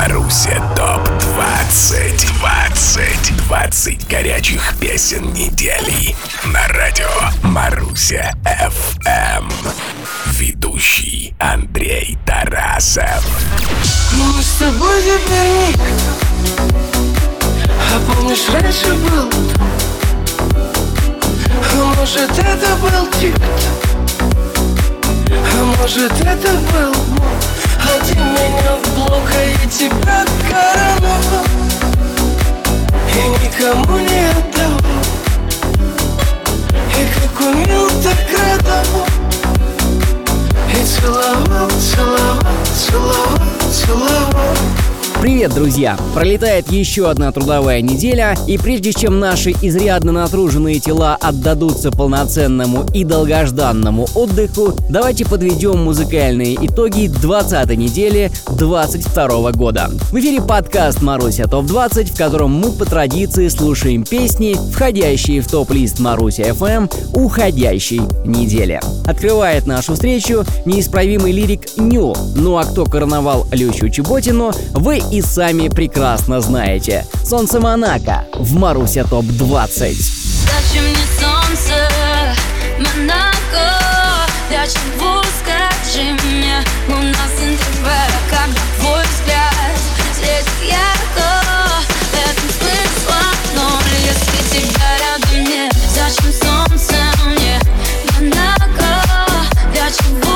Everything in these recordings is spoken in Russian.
Маруся ТОП-20 20 20 горячих песен недели. На радио Маруся ФМ Ведущий Андрей Тарасов. Мы с тобой теперь А помнишь, раньше был? А может, это был тик А может, это был Один меня в блок, а я тебя короновал И никому не отдавал И как умел, так радовал И целовал, целовал, целовал, целовал Привет, друзья! Пролетает еще одна трудовая неделя, и прежде чем наши изрядно натруженные тела отдадутся полноценному и долгожданному отдыху, давайте подведем музыкальные итоги 20 недели 22 года. В эфире подкаст «Маруся ТОП-20», в котором мы по традиции слушаем песни, входящие в топ-лист Маруся FM уходящей недели. Открывает нашу встречу неисправимый лирик Ню. Ну а кто короновал Люсю Чеботину, вы и сами прекрасно знаете. Солнце Монако в Маруся ТОП-20. Зачем мне солнце, Монако. Для чего, скажи мне, у нас интервью Как твой взгляд. Светит ярко В этом смысла если тебя рядом нет Зачем солнце мне, Монако. Для чего,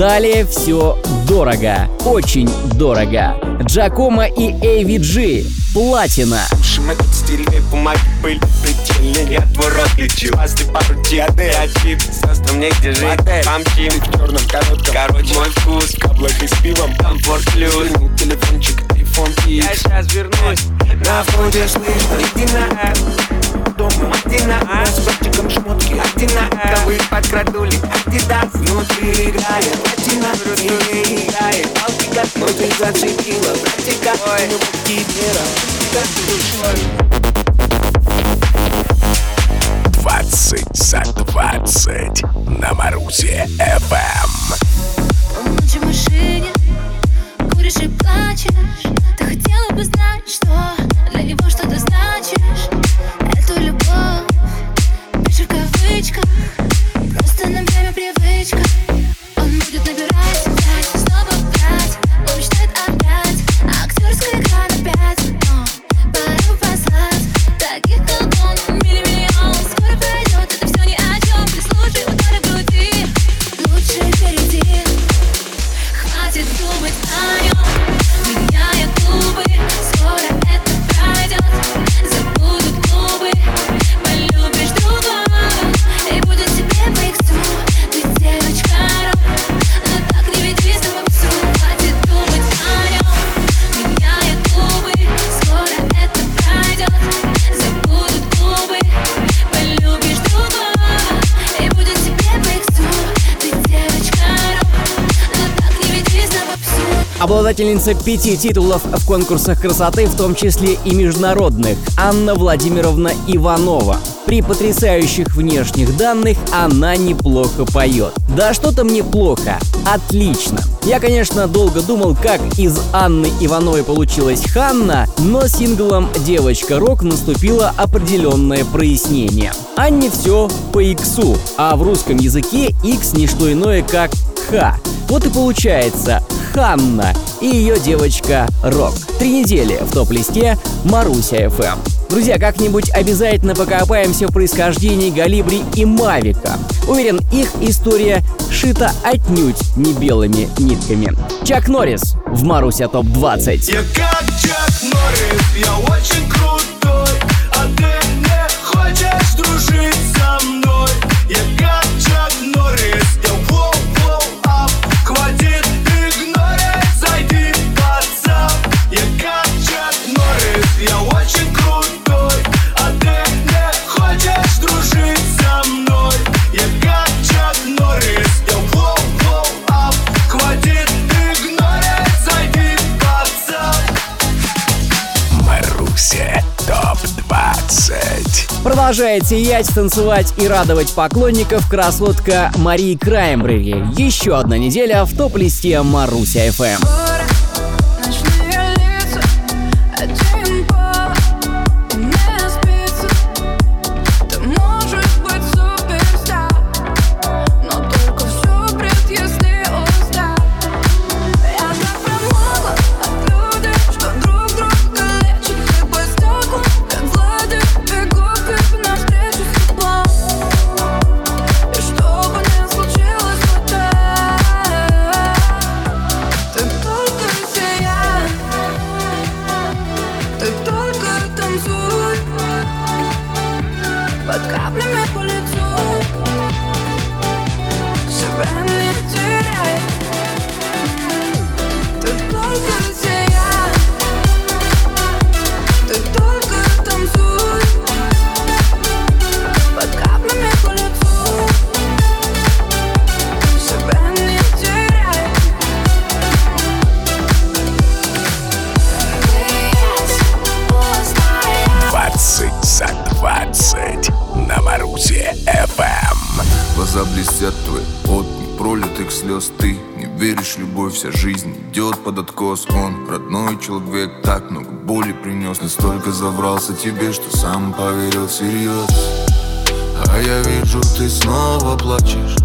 Далее все дорого, очень дорого. Джакомо и AVG. Платина. Мы тут стильные бумаги были предельны Я твой рот лечил, а ты пару диады Один сестрам негде жить. Помчим в черном коротком. Короче, мой вкус в каблах и с пивом Комфорт плюс Верни телефончик, iPhone X. Я сейчас вернусь. На входе слышно Иди на Дома иди на С братчиком шмотки. Иди на Ковы подкрадули. Адидас Внутри играет. Платина Не играет. Палки как Но ты зацепила. Братика Ну кипера Как душой 20 за 20 на Марусе ФМ Ночи в машине, куришь и плачешь. Ты хотела бы знать, что Обладательница пяти титулов в конкурсах красоты, в том числе и международных, Анна Владимировна Иванова. При потрясающих внешних данных она неплохо поет. Да что там неплохо, отлично. Я, конечно, долго думал, как из Анны Ивановой получилась Ханна, но синглом «Девочка Рок» наступило определенное прояснение. Анне все по иксу, а в русском языке икс не что иное, как ха. Вот и получается Ханна и ее девочка Рок. Три недели в топ-листе Маруся FM. Друзья, как-нибудь обязательно покопаемся в происхождении Галибри и Мавика. Уверен, их история шита отнюдь не белыми нитками. Чак Норрис в Маруся ТОП-20. Я как Чак Норрис, я очень крутой Продолжает сиять, танцевать и радовать поклонников красотка Марии Краймбрери. Еще одна неделя в топ-листе Маруся FM. do вся жизнь идет под откос. Он родной человек, так много боли принес. Настолько забрался тебе, что сам поверил всерьез. А я вижу, ты снова плачешь.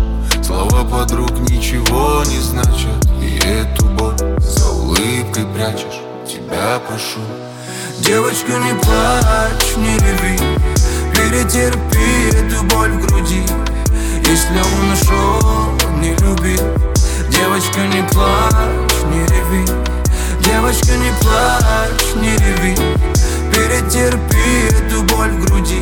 Слова подруг ничего не значат. И эту боль за улыбкой прячешь. Тебя прошу Девочка, не плачь, не реви. Перетерпи эту боль в груди. Если он ушел, не любит Девочка, не плачь, не реви. Девочка, не плачь, не реви. Перетерпи эту боль в груди.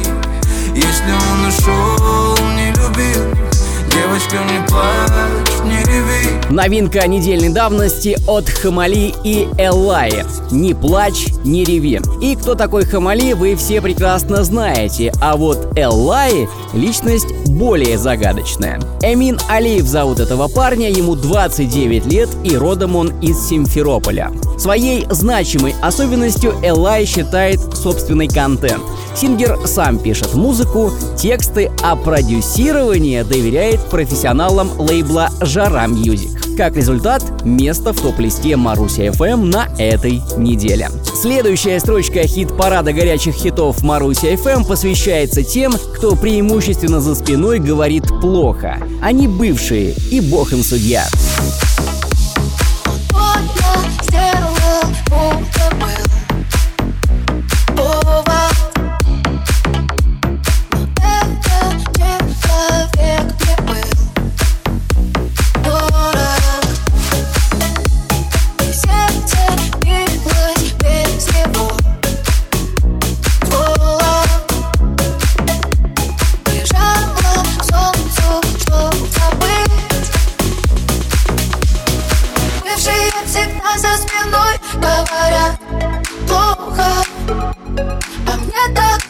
Если он ушел, не любил Девочка, не плачь, не реви Новинка недельной давности от Хамали и Эллаи. Не плачь, не реви. И кто такой Хамали, вы все прекрасно знаете. А вот Эллаи — личность более загадочная. Эмин Алиев зовут этого парня, ему 29 лет и родом он из Симферополя. Своей значимой особенностью Эллай считает собственный контент. Singer сам пишет музыку, тексты, а продюсирование доверяет профессионалам лейбла «Жара Music». Как результат, место в топ-листе Маруся FM на этой неделе. Следующая строчка хит-парада горячих хитов Маруся FM посвящается тем, кто преимущественно за спиной говорит плохо. Они бывшие, и бог им судья. всегда за спиной говорят плохо А мне так.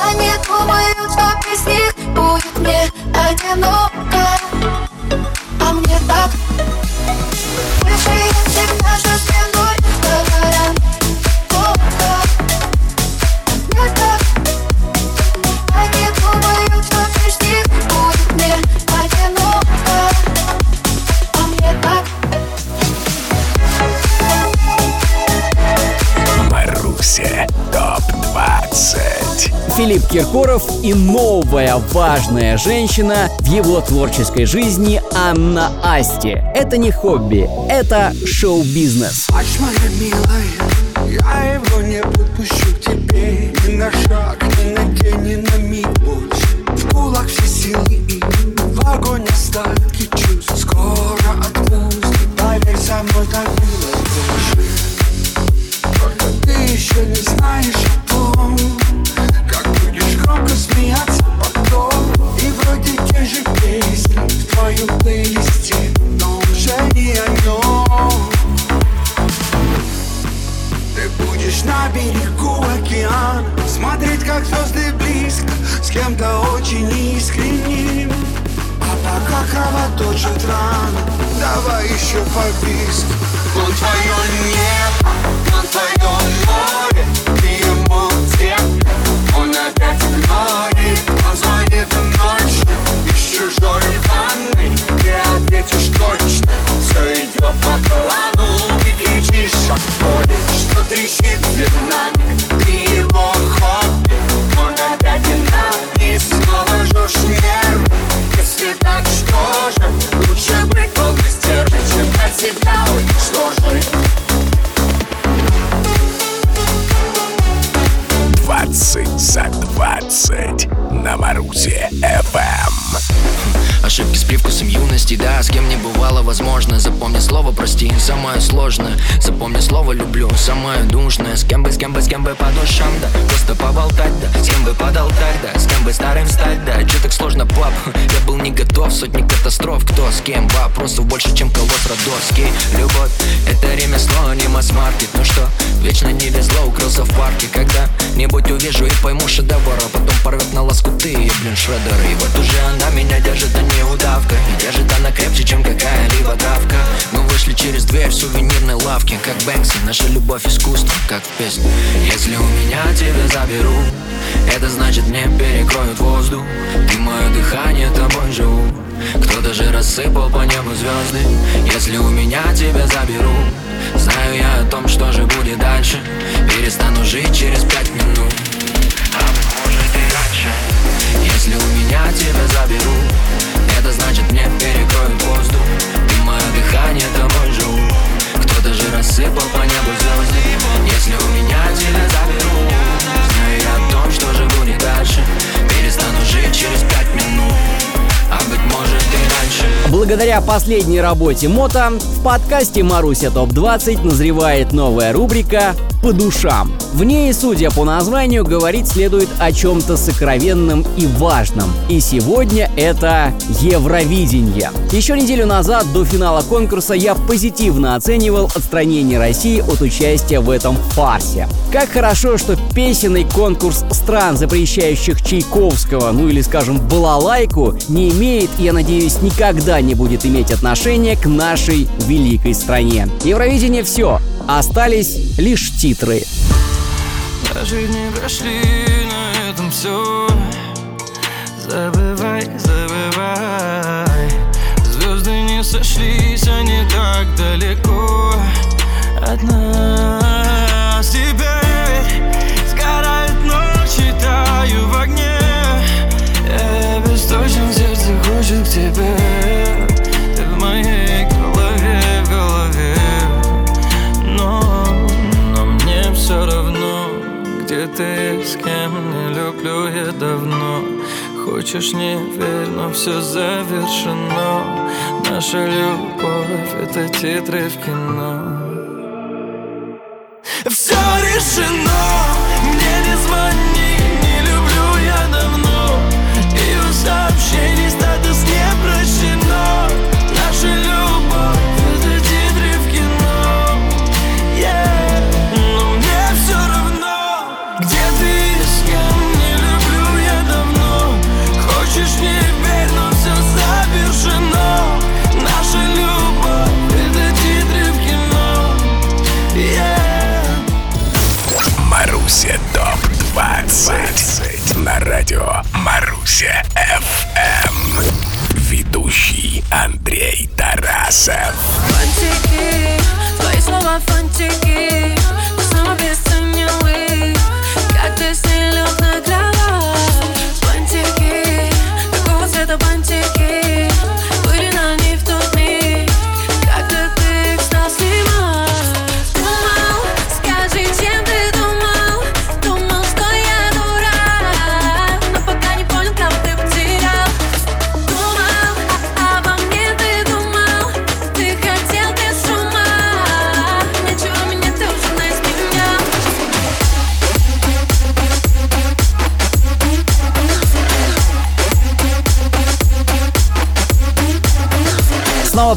Они думают, что без них будет мне одиноко Киркоров и новая важная женщина в его творческой жизни Анна Асти. Это не хобби, это шоу-бизнес. моя милая, я его не подпущу к тебе ищет знак Ты его хобби Он опять и снова жжешь Если так, что Лучше быть полностью Чем навсегда уничтожить 20 за 20 на Марусе FM. Эм. Ошибки с привкусом юности, да, с кем не бывало, возможно, слово прости, самое сложное. Запомни слово люблю, самое душное С кем бы, с кем бы, с кем бы по душам, да. Просто поболтать, да, с кем бы под алтарь, да. С кем бы старым стать, да, че так сложно, пап? Я был не готов, сотни катастроф. Кто с кем, вопросов больше, чем колосс родовский Любовь, это ремесло, не масс-маркет Ну что, вечно не везло, укрылся в парке Когда-нибудь увижу и пойму шедевр А потом порвет на лоскуты, и, блин, шредеры. И вот уже она меня держит, а не удавка. И держит она крепче, чем какая-либо травка. Мы вышли через дверь в сувенирной лавке Как Бэнкси, наша любовь искусство, как в песне Если у меня тебя заберут это значит мне перекроют воздух. Ты мое дыхание, тобой живу Кто-то же рассыпал по небу звезды Если у меня тебя заберут Знаю я о том, что же будет дальше Перестану жить через пять минут. А может и раньше Если у меня тебя заберут Это значит мне перекроют воздух Ты мое дыхание, тобой живу. Кто-то же рассыпал по небу звезды Если у меня тебя заберут Знаю я о том, что же будет дальше Благодаря последней работе Мота в подкасте Маруся ТОП-20 назревает новая рубрика «По душам». В ней, судя по названию, говорить следует о чем-то сокровенном и важном. И сегодня это Евровидение. Еще неделю назад, до финала конкурса, я позитивно оценивал отстранение России от участия в этом фарсе. Как хорошо, что песенный конкурс стран, запрещающих Чайковского, ну или, скажем, балалайку, не имеет, я надеюсь, никогда не будет иметь отношения к нашей великой стране. Евровидение все, остались лишь титры. Даже не прошли, на этом все Забывай, забывай. Звезды не сошлись, они так далеко от нас. Теперь Хочешь, не верь, но все завершено. Наша любовь — это титры в кино. Все решено, Ведущий Андрей Тарасов. Фантики, твои слова фантики обесценил их Как ты с ней лег на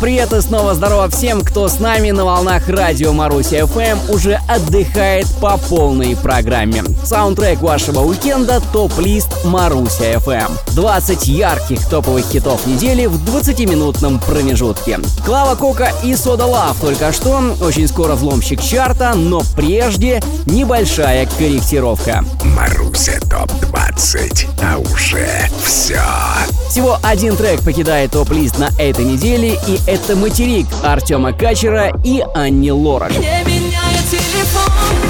привет и снова здорово всем, кто с нами на волнах радио Маруся FM уже отдыхает по полной программе. Саундтрек вашего уикенда – топ-лист Маруся FM. 20 ярких топовых хитов недели в 20-минутном промежутке. Клава Кока и Сода Лав только что, очень скоро взломщик чарта, но прежде небольшая корректировка. Маруся ТОП-20 А уже все Всего один трек покидает топ-лист на этой неделе, и это «Материк» Артема Качера и Анни Лорак. Не меняя телефон,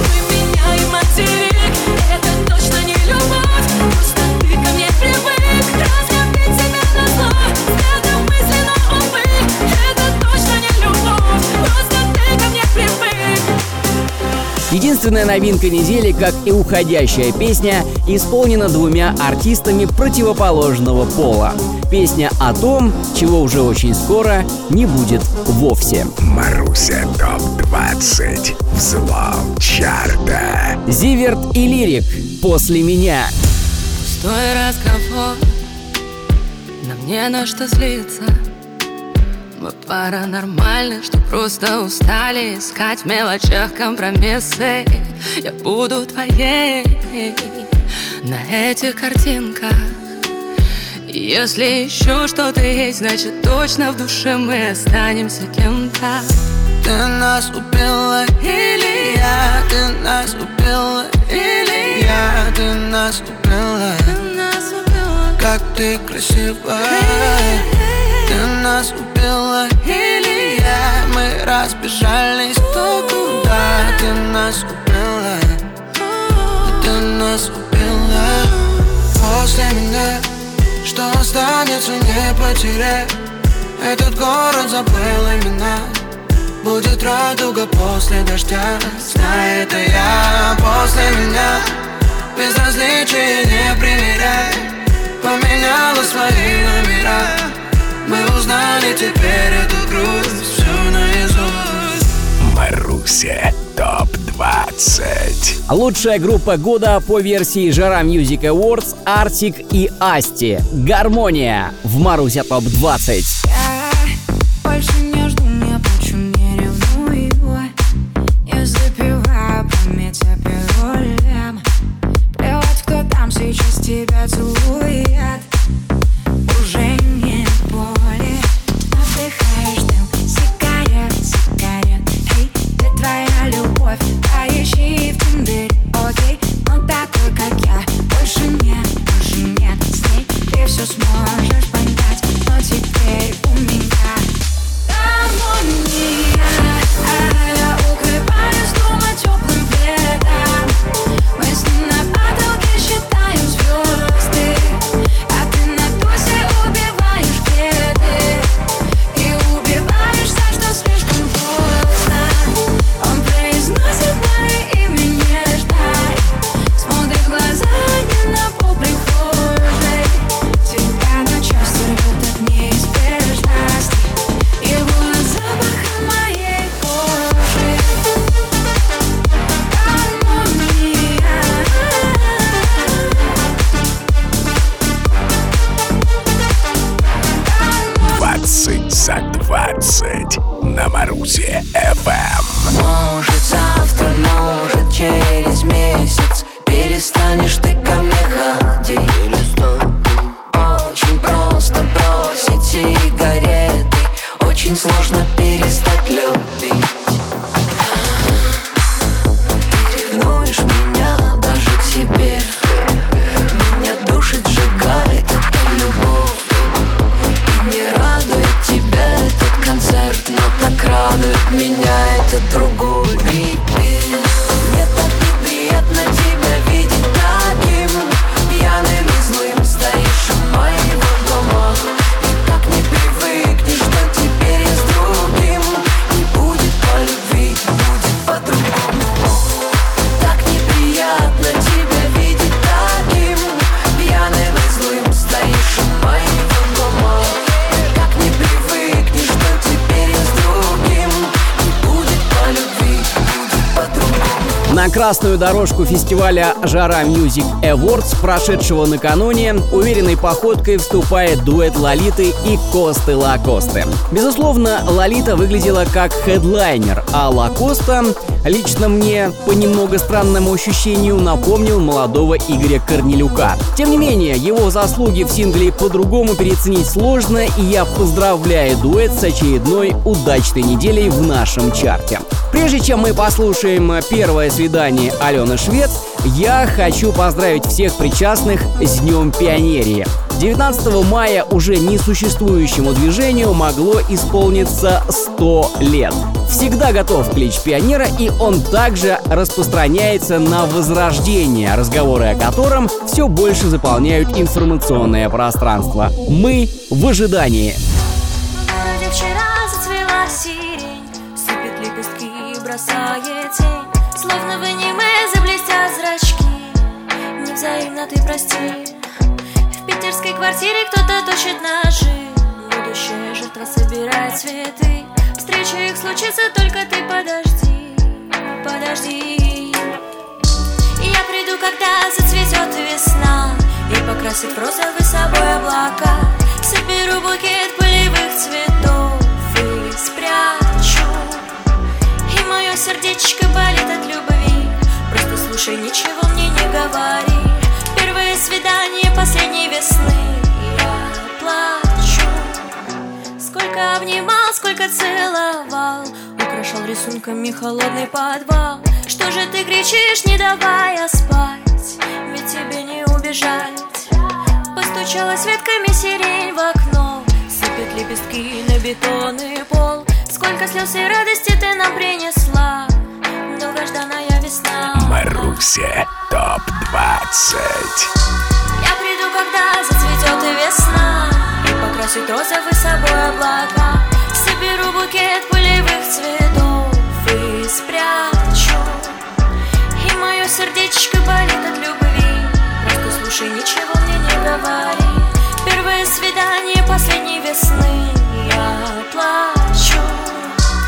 Единственная новинка недели, как и уходящая песня, исполнена двумя артистами противоположного пола. Песня о том, чего уже очень скоро не будет вовсе. Маруся ТОП-20 Взлом чарта Зиверт и Лирик «После меня» Пустой разговор Нам не на что злиться Мы пара нормальных, что просто устали Искать в мелочах компромиссы. Я буду твоей На этих картинках. Если еще что-то есть, значит точно в душе мы останемся кем-то. Ты нас убила или я? Ты нас убила или я? Ты нас убила. Ты нас убила. Как ты красива Ты нас убила разбежались кто куда Ты нас убила. Ты нас убила. После меня что останется, не потерять Этот город забыл имена. Будет радуга после дождя. Знай, это я. После меня Безразличие не примеряй. Поменяла свои номера. Мы узнали теперь Лучшая группа года по версии Жара Music Awards Артик и Асти. Гармония в Маруся ТОП 20. Очень сложно На красную дорожку фестиваля «Жара Music Awards», прошедшего накануне, уверенной походкой вступает дуэт Лолиты и Косты Лакосты. Безусловно, Лолита выглядела как хедлайнер, а Лакоста лично мне, по немного странному ощущению, напомнил молодого Игоря Корнелюка. Тем не менее, его заслуги в сингле по-другому переоценить сложно, и я поздравляю дуэт с очередной удачной неделей в нашем чарте. Прежде чем мы послушаем первое свидание Алены Швец, я хочу поздравить всех причастных с Днем Пионерии. 19 мая уже несуществующему движению могло исполниться 100 лет. Всегда готов клич пионера, и он также распространяется на возрождение, разговоры о котором все больше заполняют информационное пространство. Мы в ожидании. Невзаимно ты прости. В питерской квартире кто-то точит ножи. Будущая жертва собирает цветы. Встреча их случится, только ты подожди Подожди. Я приду, когда зацветет весна И покрасит в розовый собой облака. Соберу букет полевых цветов И спрячу. И мое сердечко болит от любви. Просто слушай, ничего мне не говори Первое свидание последней весны. Я плачу. Сколько обнимал, сколько целовал. Украшал рисунками холодный подвал. Что же ты кричишь, не давая спать? Ведь тебе не убежать. Постучалась ветками сирень в окно. Сыпет лепестки на бетонный пол. Сколько слез и радости ты нам принесла. Долгожданная Маруся ТОП-20 Я приду, когда зацветет весна. И покрасит розовый собой облака. Соберу букет полевых цветов И спрячу. И мое сердечко болит от любви. Просто слушай, ничего мне не говори. Первое свидание последней весны. Я плачу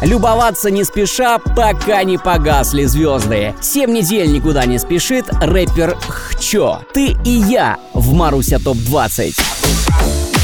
Любоваться не спеша, пока не погасли звезды. Семь недель никуда не спешит рэпер Хчо. Ты и я в Маруся ТОП-20.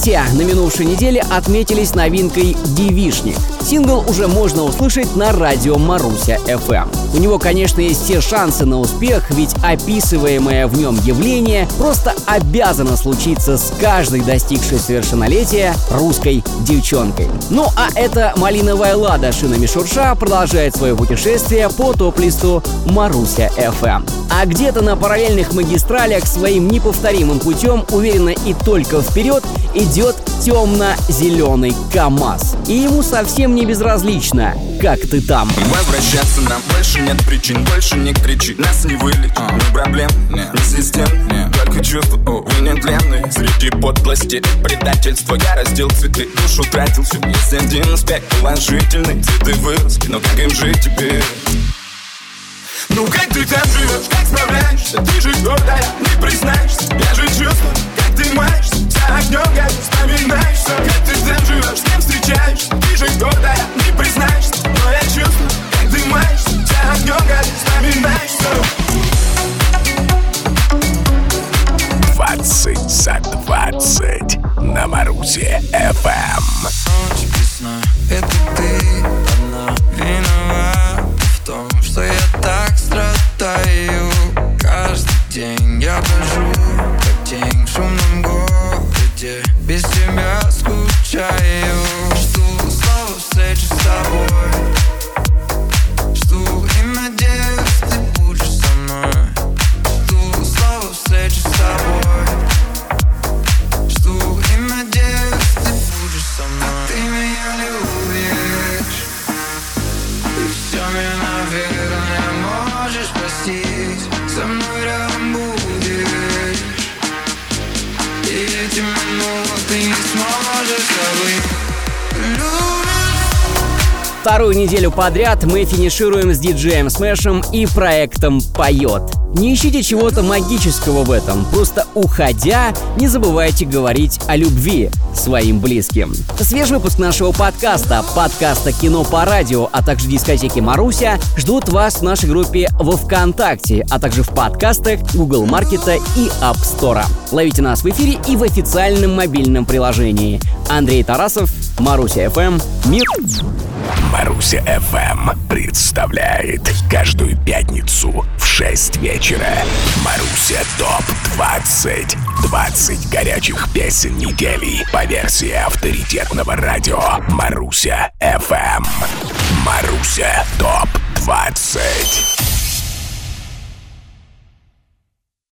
Братья на минувшей неделе отметились новинкой «Девишник». Сингл уже можно услышать на радио Маруся FM. У него, конечно, есть все шансы на успех, ведь описываемое в нем явление просто обязано случиться с каждой достигшей совершеннолетия русской девчонкой. Ну а эта малиновая лада шинами шурша продолжает свое путешествие по топ-листу Маруся FM. А где-то на параллельных магистралях своим неповторимым путем уверенно и только вперед идет темно-зеленый КАМАЗ. И ему совсем не безразлично, как ты там. Возвращаться нам больше нет причин Больше не кричи, нас не вылечит Ни проблем, ни систем Только чувства, увы, нетленные Среди подлости, предательства Я раздел цветы, душу тратил всю Есть один аспект положительный Цветы выросли, но как им жить теперь? Ну как ты там живешь, как справляешься? Ты же гордая, не признаешься. Я же чувствую, как ты маешься? За огнем горит, вспоминаешься Как ты там живешь, с кем встречаешься? Ты же гордая, не признаешься. Но я чувствую, как ты маешься? За огнем горит, вспоминаешься Двадцать за двадцать на Марусе ФМ. Это ты неделю подряд мы финишируем с диджеем Смешем и проектом «Поет». Не ищите чего-то магического в этом, просто уходя, не забывайте говорить о любви своим близким. Свежий выпуск нашего подкаста, подкаста «Кино по радио», а также дискотеки «Маруся» ждут вас в нашей группе во Вконтакте, а также в подкастах Google Маркета и App Store. Ловите нас в эфире и в официальном мобильном приложении. Андрей Тарасов, Маруся ФМ, Мир. Маруся FM представляет каждую пятницу в 6 вечера. Маруся ТОП 20 20 горячих песен недели по версии авторитетного радио. Маруся FM Маруся ТОП